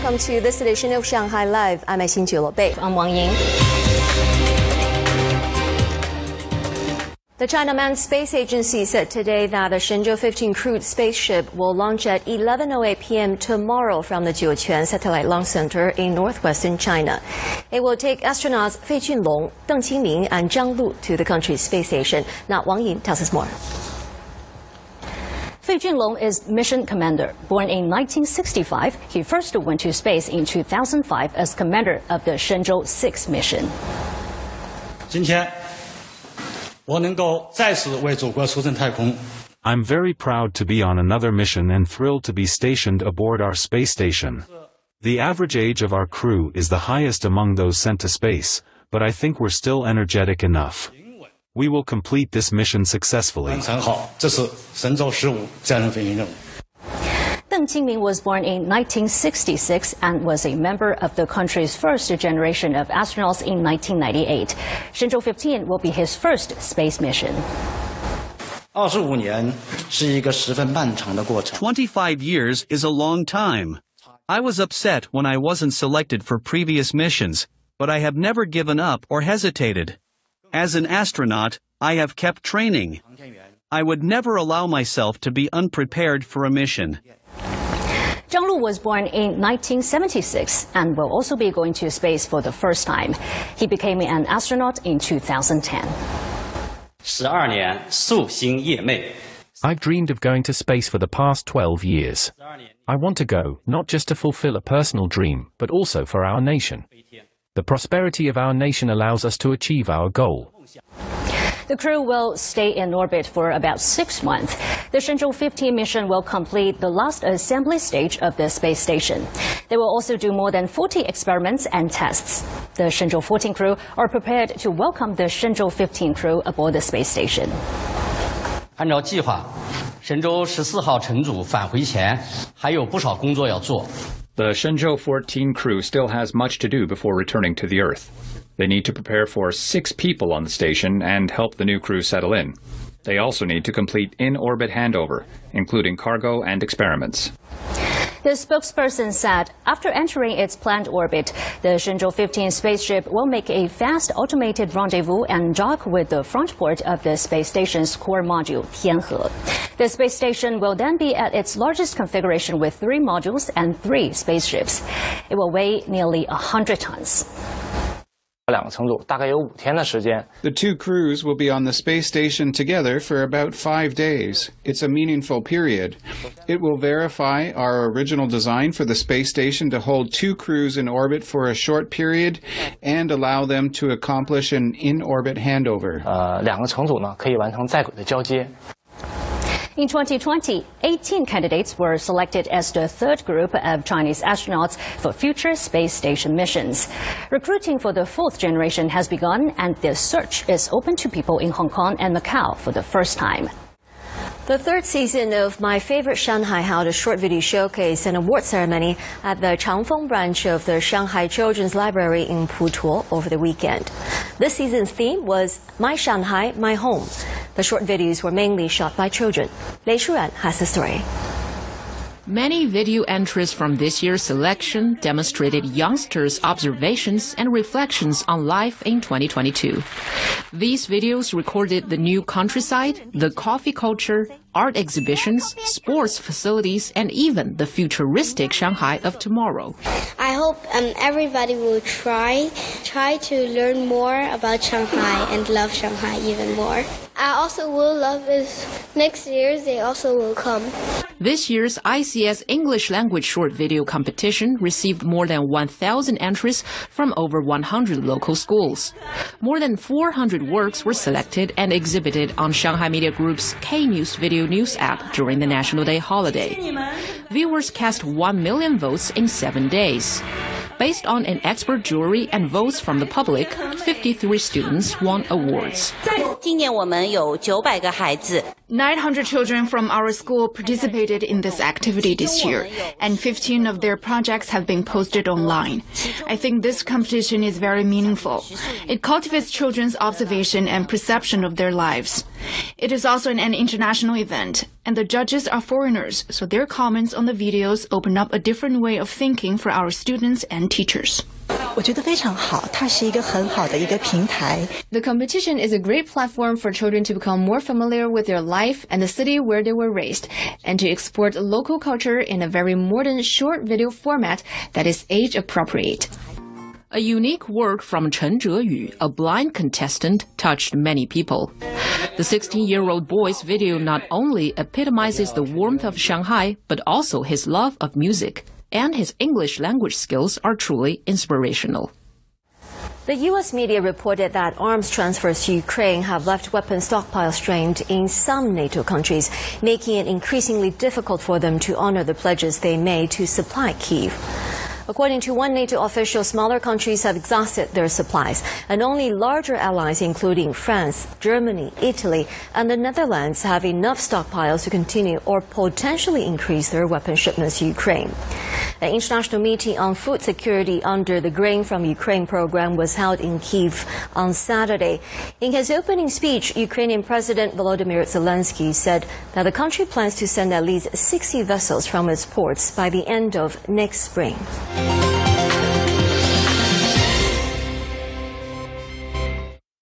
welcome to this edition of Shanghai Live. I'm Xin Bei. I'm Wang Yin. The China Manned Space Agency said today that the Shenzhou 15 crewed spaceship will launch at 11:08 p.m. tomorrow from the Jiuquan Satellite Launch Center in northwestern China. It will take astronauts Fei Junlong, Deng Qingming, and Zhang Lu to the country's space station. Now Wang Yin tells us more. Fei Junlong is mission commander. Born in 1965, he first went to space in 2005 as commander of the Shenzhou 6 mission. 今天我能够再次为祖国出征太空。I'm very proud to be on another mission and thrilled to be stationed aboard our space station. The average age of our crew is the highest among those sent to space, but I think we're still energetic enough. We will complete this mission successfully. 完成好，这是神舟十五载人飞行任务。Deng Qingming was born in 1966 and was a member of the country's first generation of astronauts in 1998. Shenzhou 15 will be his first space mission. 二十五年是一个十分漫长的过程。 25 years is a long time. I was upset when I wasn't selected for previous missions, but I have never given up or hesitated. As an astronaut, I have kept training. I would never allow myself to be unprepared for a mission. Zhang Lu was born in 1976 and will also be going to space for the first time. He became an astronaut in 2010. I've dreamed of going to space for the past 12 years. I want to go, not just to fulfill a personal dream, but also for our nation. The prosperity of our nation allows us to achieve our goal. The crew will stay in orbit for about six months. The Shenzhou 15 mission will complete the last assembly stage of the space station. They will also do more than 40 experiments and tests. The Shenzhou 14 crew are prepared to welcome the Shenzhou 15 crew aboard the space station. 按照计划，神舟十四号乘组返回前还有不少工作要做。 the Shenzhou 14 crew still has much to do before returning to the Earth. They need to prepare for six people on the station and help the new crew settle in. They also need to complete in orbit handover, including cargo and experiments. The spokesperson said after entering its planned orbit, the Shenzhou 15 spaceship will make a fast automated rendezvous and dock with the front port of the space station's core module, Tianhe. The space station will then be at its largest configuration with three modules and three spaceships. It will weigh nearly 100 tons. The two crews will be on the space station together for about five days. It's a meaningful period. It will verify our original design for the space station to hold two crews in orbit for a short period and allow them to accomplish an in orbit handover. 呃，两个乘组呢可以完成在轨的交接。 in 2020, 18 candidates were selected as the third group of Chinese astronauts for future space station missions. Recruiting for the fourth generation has begun, and the search is open to people in Hong Kong and Macau for the first time. The third season of My Favorite Shanghai held a short video showcase and award ceremony at the Changfeng branch of the Shanghai Children's Library in Putuo over the weekend. This season's theme was My Shanghai, My Home. The short videos were mainly shot by children. Lei Shuran has the story. Many video entries from this year's selection demonstrated youngsters' observations and reflections on life in 2022. These videos recorded the new countryside, the coffee culture, art exhibitions, sports facilities, and even the futuristic Shanghai of tomorrow. I hope um, everybody will try try to learn more about Shanghai and love Shanghai even more. I also will love is next year they also will come. This year's ICS English language short video competition received more than 1,000 entries from over 100 local schools. More than 400 works were selected and exhibited on Shanghai Media Group's K News Video News app during the National Day holiday. Viewers cast 1 million votes in seven days. Based on an expert jury and votes from the public, 53 students won awards. 今年我们有九百个孩子 900 children from our school participated in this activity this year, and 15 of their projects have been posted online. I think this competition is very meaningful. It cultivates children's observation and perception of their lives. It is also an international event, and the judges are foreigners, so their comments on the videos open up a different way of thinking for our students and teachers. 我觉得非常好，它是一个很好的一个平台。 The competition is a great platform for children to become more familiar with their life and the city where they were raised, and to export local culture in a very modern short video format that is age appropriate. A unique work from Chen Zheyu, a blind contestant, touched many people. The 16-year-old boy's video not only epitomizes the warmth of Shanghai, but also his love of music. And his English language skills are truly inspirational. The U.S. media reported that arms transfers to Ukraine have left weapon stockpiles strained in some NATO countries, making it increasingly difficult for them to honor the pledges they made to supply Kyiv. According to one NATO official, smaller countries have exhausted their supplies, and only larger allies, including France, Germany, Italy, and the Netherlands, have enough stockpiles to continue or potentially increase their weapon shipments to Ukraine. An international meeting on food security under the Grain from Ukraine program was held in Kiev on Saturday. In his opening speech, Ukrainian President Volodymyr Zelensky said that the country plans to send at least 60 vessels from its ports by the end of next spring. Bye.